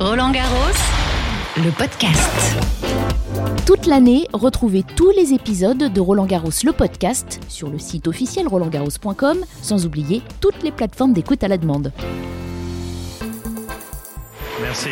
Roland Garros, le podcast. Toute l'année, retrouvez tous les épisodes de Roland Garros le podcast sur le site officiel rolandgarros.com, sans oublier toutes les plateformes d'écoute à la demande. Merci.